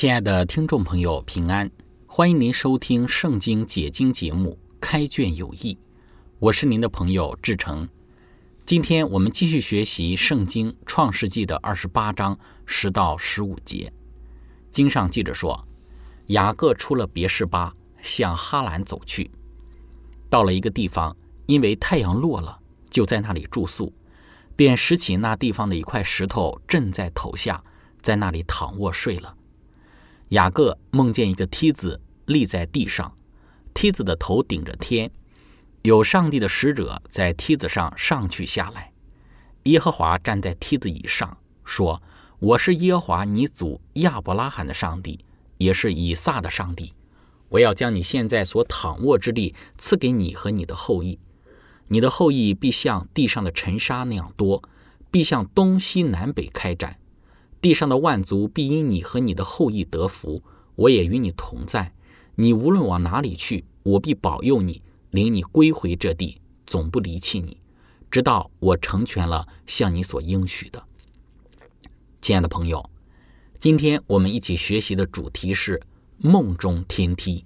亲爱的听众朋友，平安！欢迎您收听《圣经解经》节目《开卷有益》，我是您的朋友志成。今天我们继续学习《圣经·创世纪》的二十八章十到十五节。经上记着说，雅各出了别是巴，向哈兰走去。到了一个地方，因为太阳落了，就在那里住宿，便拾起那地方的一块石头，枕在头下，在那里躺卧睡了。雅各梦见一个梯子立在地上，梯子的头顶着天，有上帝的使者在梯子上上去下来。耶和华站在梯子以上，说：“我是耶和华你祖亚伯拉罕的上帝，也是以撒的上帝。我要将你现在所躺卧之地赐给你和你的后裔，你的后裔必像地上的尘沙那样多，必向东西南北开展。”地上的万族必因你和你的后裔得福，我也与你同在。你无论往哪里去，我必保佑你，领你归回这地，总不离弃你，直到我成全了向你所应许的。亲爱的朋友，今天我们一起学习的主题是梦中天梯。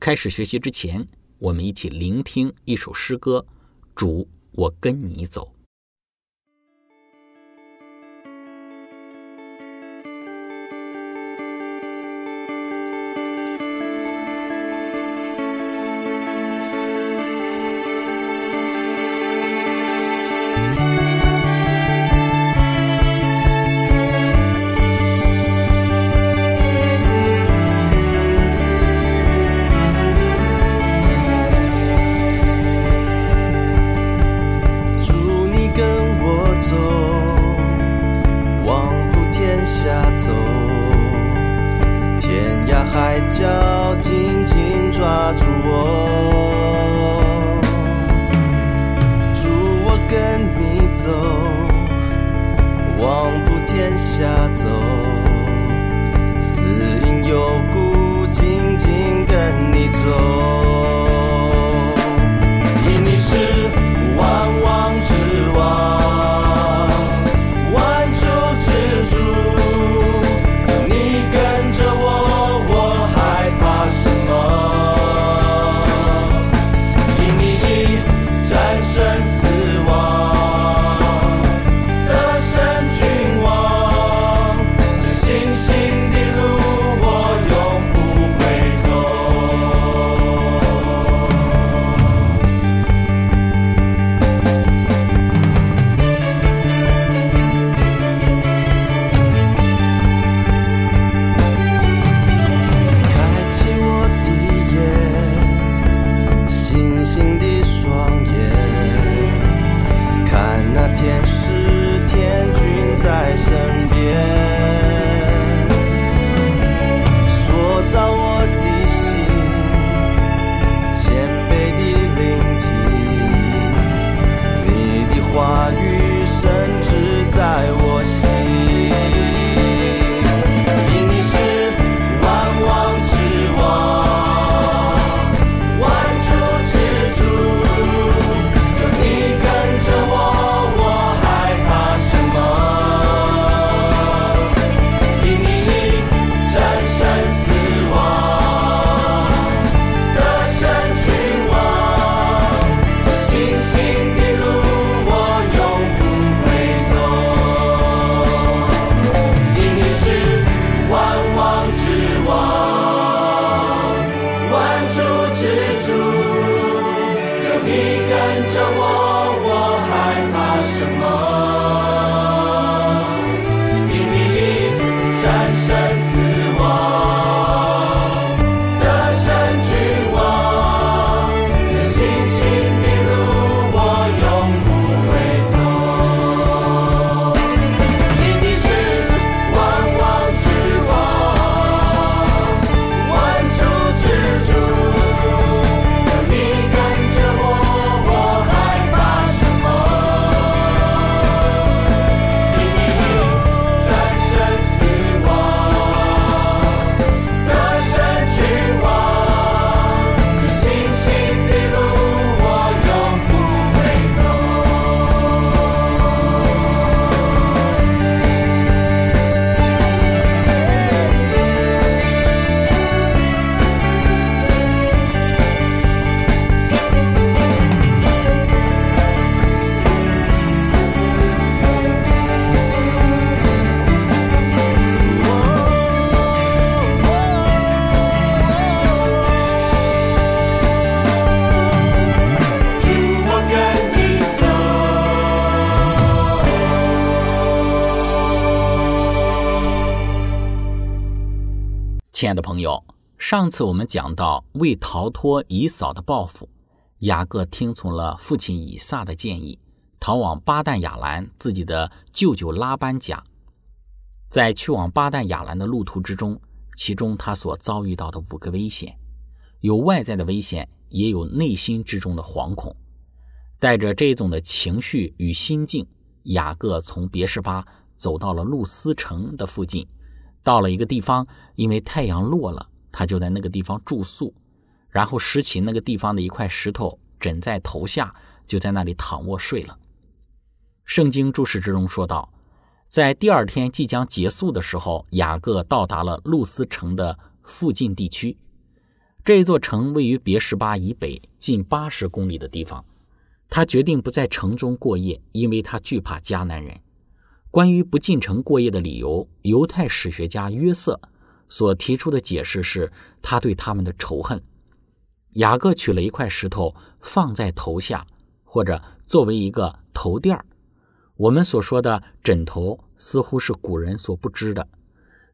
开始学习之前，我们一起聆听一首诗歌：主，我跟你走。的朋友，上次我们讲到，为逃脱以扫的报复，雅各听从了父亲以撒的建议，逃往巴旦亚兰自己的舅舅拉班家。在去往巴旦亚兰的路途之中，其中他所遭遇到的五个危险，有外在的危险，也有内心之中的惶恐。带着这种的情绪与心境，雅各从别是巴走到了路斯城的附近。到了一个地方，因为太阳落了，他就在那个地方住宿，然后拾起那个地方的一块石头枕在头下，就在那里躺卧睡了。圣经注释之中说道，在第二天即将结束的时候，雅各到达了路斯城的附近地区。这座城位于别什巴以北近八十公里的地方。他决定不在城中过夜，因为他惧怕迦南人。关于不进城过夜的理由，犹太史学家约瑟所提出的解释是他对他们的仇恨。雅各取了一块石头放在头下，或者作为一个头垫儿。我们所说的枕头似乎是古人所不知的，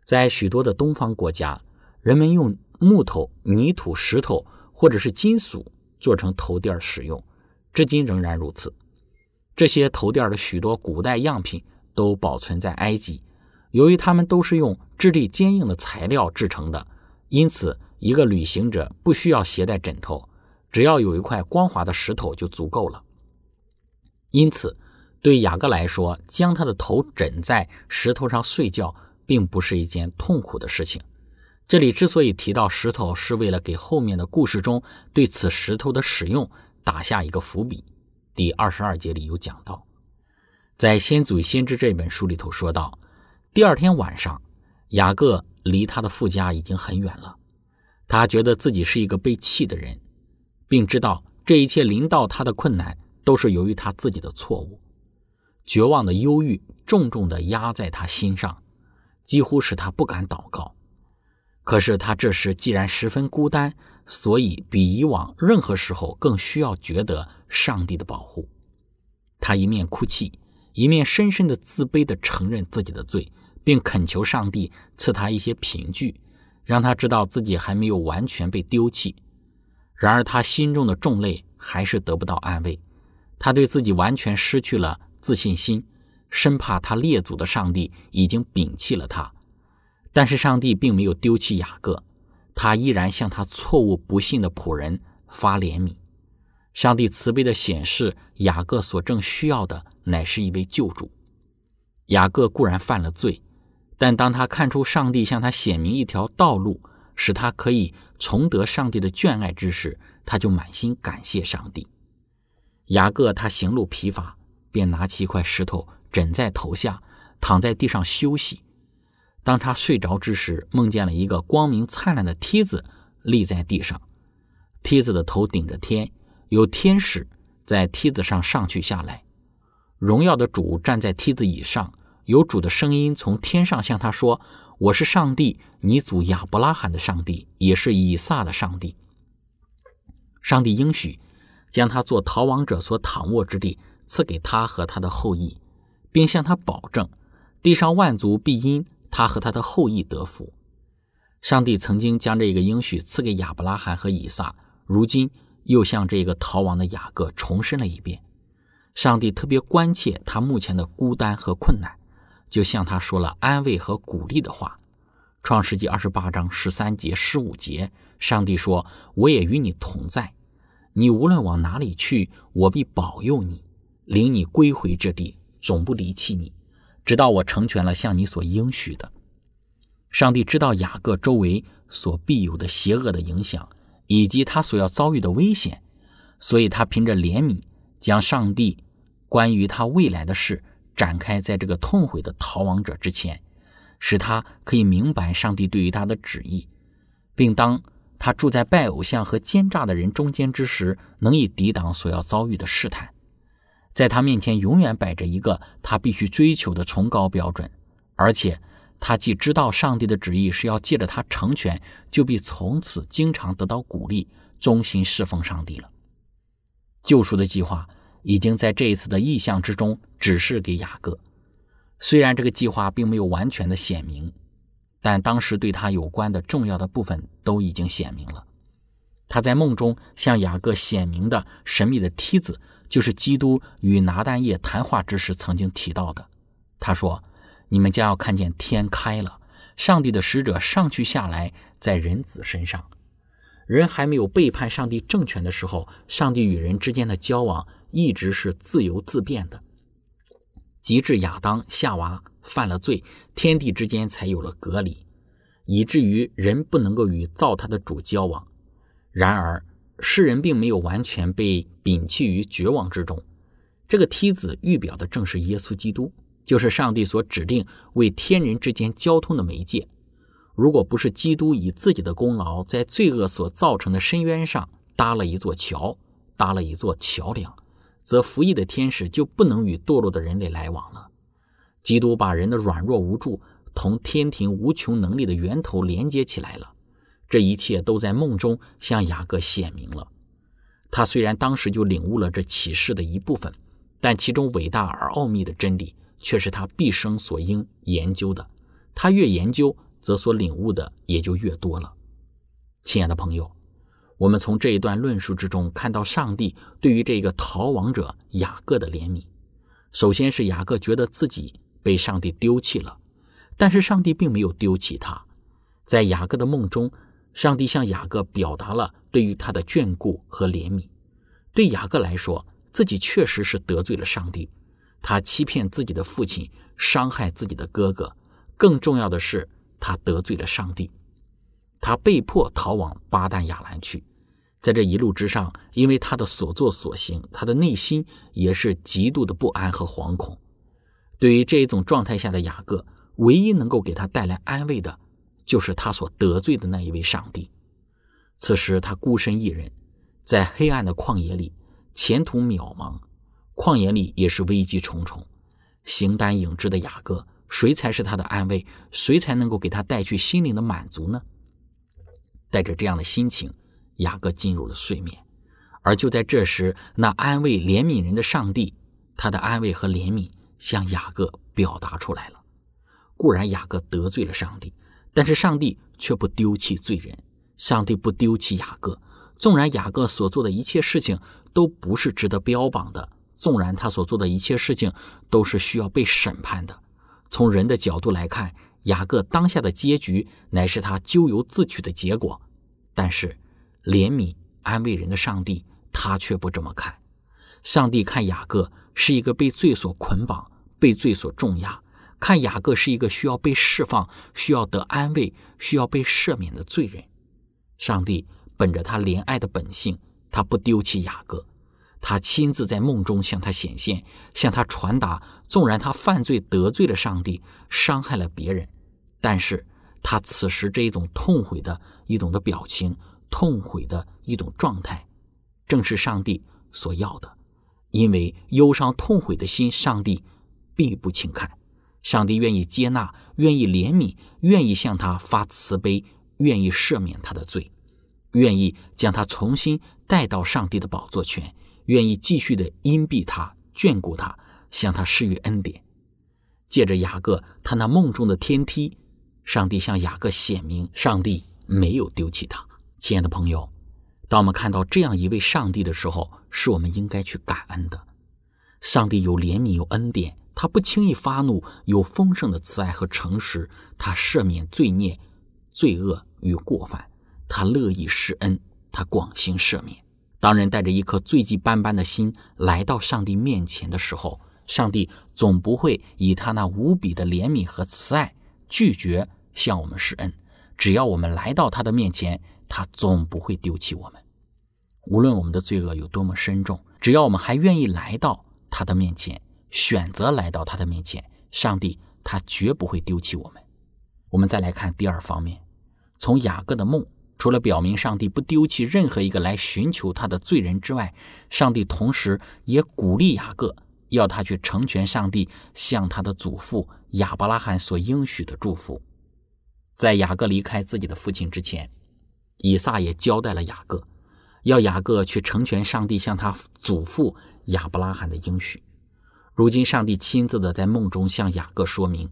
在许多的东方国家，人们用木头、泥土、石头或者是金属做成头垫使用，至今仍然如此。这些头垫的许多古代样品。都保存在埃及，由于它们都是用质地坚硬的材料制成的，因此一个旅行者不需要携带枕头，只要有一块光滑的石头就足够了。因此，对雅各来说，将他的头枕在石头上睡觉，并不是一件痛苦的事情。这里之所以提到石头，是为了给后面的故事中对此石头的使用打下一个伏笔。第二十二节里有讲到。在《先祖先知》这本书里头说到，第二天晚上，雅各离他的父家已经很远了。他觉得自己是一个被弃的人，并知道这一切临到他的困难都是由于他自己的错误。绝望的忧郁重重地压在他心上，几乎使他不敢祷告。可是他这时既然十分孤单，所以比以往任何时候更需要觉得上帝的保护。他一面哭泣。一面深深的自卑地承认自己的罪，并恳求上帝赐他一些凭据，让他知道自己还没有完全被丢弃。然而，他心中的重累还是得不到安慰。他对自己完全失去了自信心，生怕他列祖的上帝已经摒弃了他。但是，上帝并没有丢弃雅各，他依然向他错误不信的仆人发怜悯。上帝慈悲地显示，雅各所正需要的乃是一位救主。雅各固然犯了罪，但当他看出上帝向他显明一条道路，使他可以重得上帝的眷爱之时，他就满心感谢上帝。雅各他行路疲乏，便拿起一块石头枕在头下，躺在地上休息。当他睡着之时，梦见了一个光明灿烂的梯子立在地上，梯子的头顶着天。有天使在梯子上上去下来，荣耀的主站在梯子以上。有主的声音从天上向他说：“我是上帝，你祖亚伯拉罕的上帝，也是以撒的上帝。上帝应许将他做逃亡者所躺卧之地赐给他和他的后裔，并向他保证，地上万族必因他和他的后裔得福。上帝曾经将这个应许赐给亚伯拉罕和以撒，如今。”又向这个逃亡的雅各重申了一遍，上帝特别关切他目前的孤单和困难，就向他说了安慰和鼓励的话。创世纪二十八章十三节、十五节，上帝说：“我也与你同在，你无论往哪里去，我必保佑你，领你归回这地，总不离弃你，直到我成全了向你所应许的。”上帝知道雅各周围所必有的邪恶的影响。以及他所要遭遇的危险，所以他凭着怜悯，将上帝关于他未来的事展开在这个痛悔的逃亡者之前，使他可以明白上帝对于他的旨意，并当他住在拜偶像和奸诈的人中间之时，能以抵挡所要遭遇的试探。在他面前永远摆着一个他必须追求的崇高标准，而且。他既知道上帝的旨意是要借着他成全，就必从此经常得到鼓励，忠心侍奉上帝了。救赎的计划已经在这一次的意象之中指示给雅各，虽然这个计划并没有完全的显明，但当时对他有关的重要的部分都已经显明了。他在梦中向雅各显明的神秘的梯子，就是基督与拿丹叶谈话之时曾经提到的。他说：“你们将要看见天开了，上帝的使者上去下来，在人子身上。人还没有背叛上帝政权的时候，上帝与人之间的交往一直是自由自变的。及至亚当、夏娃犯了罪，天地之间才有了隔离，以至于人不能够与造他的主交往。”然而，世人并没有完全被摒弃于绝望之中。这个梯子预表的正是耶稣基督，就是上帝所指定为天人之间交通的媒介。如果不是基督以自己的功劳在罪恶所造成的深渊上搭了一座桥，搭了一座桥梁，则服役的天使就不能与堕落的人类来往了。基督把人的软弱无助同天庭无穷能力的源头连接起来了。这一切都在梦中向雅各显明了。他虽然当时就领悟了这启示的一部分，但其中伟大而奥秘的真理却是他毕生所应研究的。他越研究，则所领悟的也就越多了。亲爱的朋友，我们从这一段论述之中看到上帝对于这个逃亡者雅各的怜悯。首先是雅各觉得自己被上帝丢弃了，但是上帝并没有丢弃他，在雅各的梦中。上帝向雅各表达了对于他的眷顾和怜悯。对雅各来说，自己确实是得罪了上帝，他欺骗自己的父亲，伤害自己的哥哥。更重要的是，他得罪了上帝，他被迫逃往巴旦亚兰去。在这一路之上，因为他的所作所行，他的内心也是极度的不安和惶恐。对于这一种状态下的雅各，唯一能够给他带来安慰的。就是他所得罪的那一位上帝。此时他孤身一人，在黑暗的旷野里，前途渺茫，旷野里也是危机重重。形单影只的雅各，谁才是他的安慰？谁才能够给他带去心灵的满足呢？带着这样的心情，雅各进入了睡眠。而就在这时，那安慰怜悯人的上帝，他的安慰和怜悯向雅各表达出来了。固然雅各得罪了上帝。但是上帝却不丢弃罪人，上帝不丢弃雅各。纵然雅各所做的一切事情都不是值得标榜的，纵然他所做的一切事情都是需要被审判的，从人的角度来看，雅各当下的结局乃是他咎由自取的结果。但是，怜悯安慰人的上帝，他却不这么看。上帝看雅各是一个被罪所捆绑、被罪所重压。看雅各是一个需要被释放、需要得安慰、需要被赦免的罪人。上帝本着他怜爱的本性，他不丢弃雅各，他亲自在梦中向他显现，向他传达：纵然他犯罪得罪了上帝，伤害了别人，但是他此时这一种痛悔的一种的表情、痛悔的一种状态，正是上帝所要的。因为忧伤痛悔的心，上帝并不轻看。上帝愿意接纳，愿意怜悯，愿意向他发慈悲，愿意赦免他的罪，愿意将他重新带到上帝的宝座前，愿意继续的荫庇他，眷顾他，向他施予恩典。借着雅各他那梦中的天梯，上帝向雅各显明，上帝没有丢弃他。亲爱的朋友，当我们看到这样一位上帝的时候，是我们应该去感恩的。上帝有怜悯，有恩典。他不轻易发怒，有丰盛的慈爱和诚实。他赦免罪孽、罪恶与过犯，他乐意施恩，他广行赦免。当人带着一颗罪迹斑斑的心来到上帝面前的时候，上帝总不会以他那无比的怜悯和慈爱拒绝向我们施恩。只要我们来到他的面前，他总不会丢弃我们。无论我们的罪恶有多么深重，只要我们还愿意来到他的面前。选择来到他的面前，上帝他绝不会丢弃我们。我们再来看第二方面，从雅各的梦，除了表明上帝不丢弃任何一个来寻求他的罪人之外，上帝同时也鼓励雅各，要他去成全上帝向他的祖父亚伯拉罕所应许的祝福。在雅各离开自己的父亲之前，以撒也交代了雅各，要雅各去成全上帝向他祖父亚伯拉罕的应许。如今，上帝亲自的在梦中向雅各说明，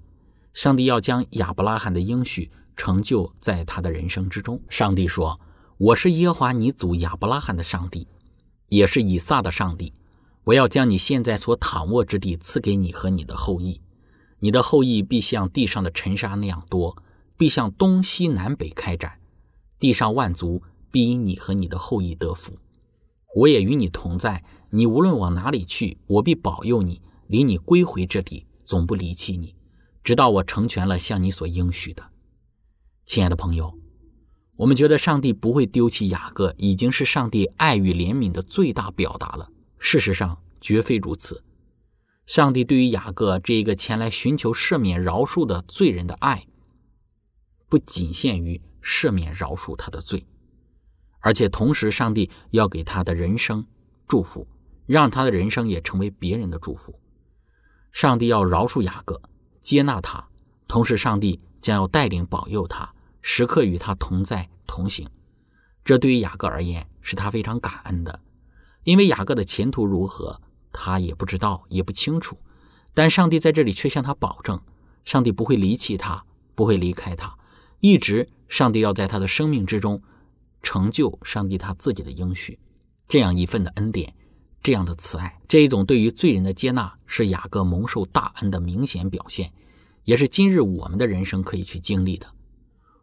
上帝要将亚伯拉罕的应许成就在他的人生之中。上帝说：“我是耶和华你祖亚伯拉罕的上帝，也是以撒的上帝。我要将你现在所躺卧之地赐给你和你的后裔，你的后裔必像地上的尘沙那样多，必向东西南北开展，地上万族必因你和你的后裔得福。我也与你同在，你无论往哪里去，我必保佑你，领你归回这地，总不离弃你。”直到我成全了向你所应许的，亲爱的朋友，我们觉得上帝不会丢弃雅各，已经是上帝爱与怜悯的最大表达了。事实上，绝非如此。上帝对于雅各这一个前来寻求赦免饶恕的罪人的爱，不仅限于赦免饶恕他的罪，而且同时，上帝要给他的人生祝福，让他的人生也成为别人的祝福。上帝要饶恕雅各。接纳他，同时上帝将要带领保佑他，时刻与他同在同行。这对于雅各而言是他非常感恩的，因为雅各的前途如何，他也不知道，也不清楚。但上帝在这里却向他保证，上帝不会离弃他，不会离开他，一直上帝要在他的生命之中成就上帝他自己的应许。这样一份的恩典。这样的慈爱，这一种对于罪人的接纳，是雅各蒙受大恩的明显表现，也是今日我们的人生可以去经历的。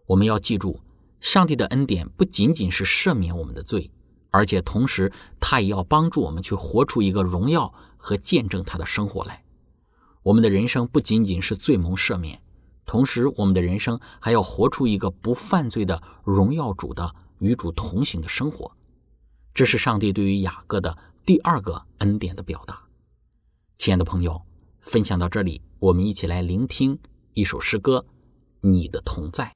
我们要记住，上帝的恩典不仅仅是赦免我们的罪，而且同时他也要帮助我们去活出一个荣耀和见证他的生活来。我们的人生不仅仅是罪蒙赦免，同时我们的人生还要活出一个不犯罪的荣耀主的与主同行的生活。这是上帝对于雅各的。第二个恩典的表达，亲爱的朋友，分享到这里，我们一起来聆听一首诗歌，《你的同在》。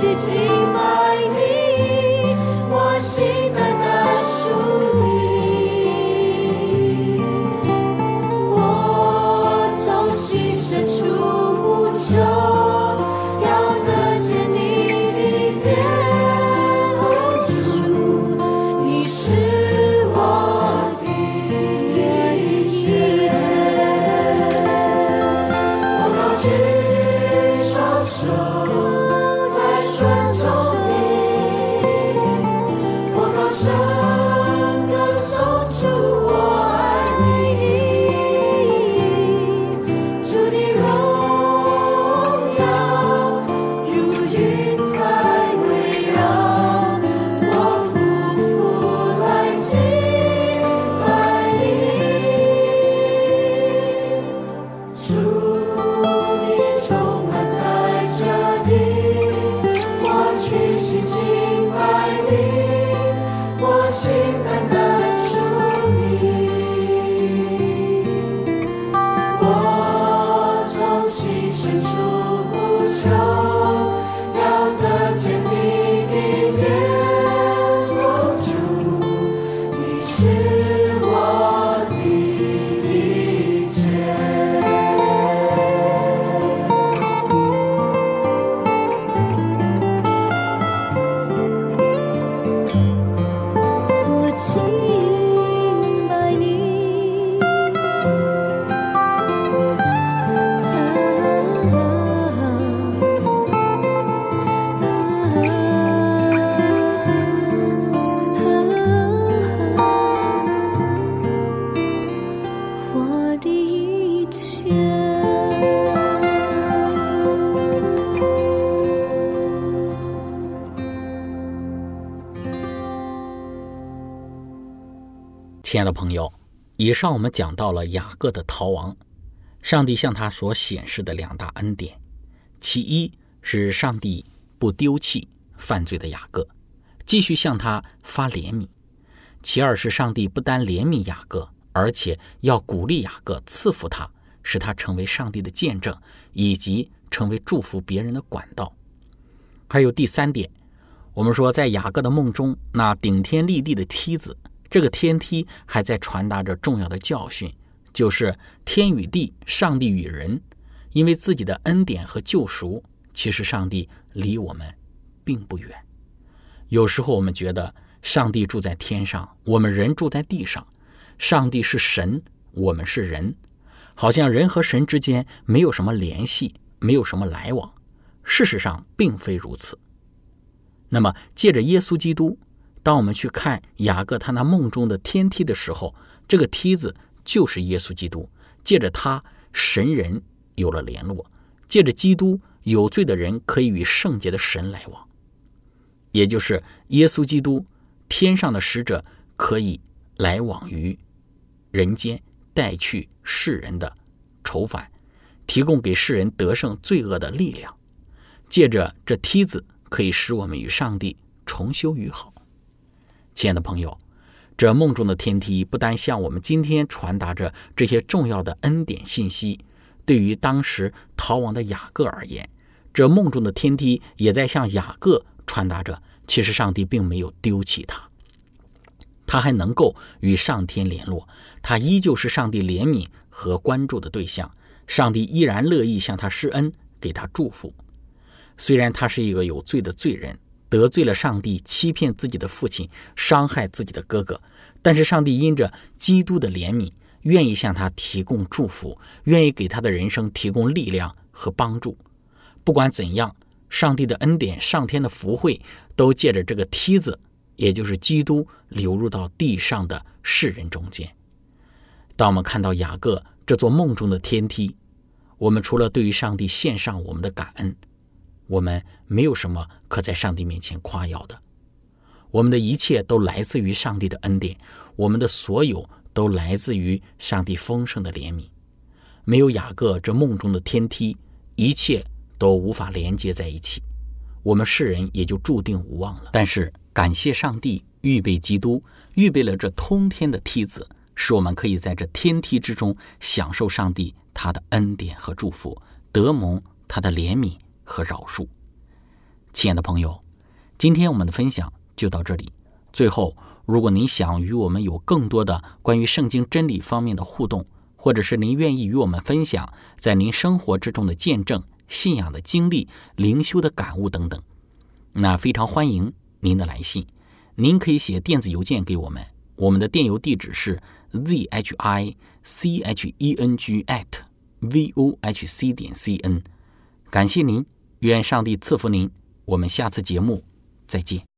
是寂。朋友，以上我们讲到了雅各的逃亡，上帝向他所显示的两大恩典，其一是上帝不丢弃犯罪的雅各，继续向他发怜悯；其二是上帝不单怜悯雅各，而且要鼓励雅各，赐福他，使他成为上帝的见证，以及成为祝福别人的管道。还有第三点。我们说，在雅各的梦中，那顶天立地的梯子，这个天梯还在传达着重要的教训，就是天与地、上帝与人，因为自己的恩典和救赎，其实上帝离我们并不远。有时候我们觉得上帝住在天上，我们人住在地上，上帝是神，我们是人，好像人和神之间没有什么联系，没有什么来往。事实上，并非如此。那么，借着耶稣基督，当我们去看雅各他那梦中的天梯的时候，这个梯子就是耶稣基督。借着他，神人有了联络；借着基督，有罪的人可以与圣洁的神来往。也就是耶稣基督，天上的使者可以来往于人间，带去世人的愁烦，提供给世人得胜罪恶的力量。借着这梯子。可以使我们与上帝重修于好，亲爱的朋友，这梦中的天梯不单向我们今天传达着这些重要的恩典信息，对于当时逃亡的雅各而言，这梦中的天梯也在向雅各传达着，其实上帝并没有丢弃他，他还能够与上天联络，他依旧是上帝怜悯和关注的对象，上帝依然乐意向他施恩，给他祝福。虽然他是一个有罪的罪人，得罪了上帝，欺骗自己的父亲，伤害自己的哥哥，但是上帝因着基督的怜悯，愿意向他提供祝福，愿意给他的人生提供力量和帮助。不管怎样，上帝的恩典、上天的福惠，都借着这个梯子，也就是基督流入到地上的世人中间。当我们看到雅各这座梦中的天梯，我们除了对于上帝献上我们的感恩。我们没有什么可在上帝面前夸耀的，我们的一切都来自于上帝的恩典，我们的所有都来自于上帝丰盛的怜悯。没有雅各这梦中的天梯，一切都无法连接在一起，我们世人也就注定无望了。但是感谢上帝预备基督，预备了这通天的梯子，使我们可以在这天梯之中享受上帝他的恩典和祝福，得蒙他的怜悯。和饶恕，亲爱的朋友，今天我们的分享就到这里。最后，如果您想与我们有更多的关于圣经真理方面的互动，或者是您愿意与我们分享在您生活之中的见证、信仰的经历、灵修的感悟等等，那非常欢迎您的来信。您可以写电子邮件给我们，我们的电邮地址是 z h i c h e n g at v o h c 点 c n。感谢您。愿上帝赐福您，我们下次节目再见。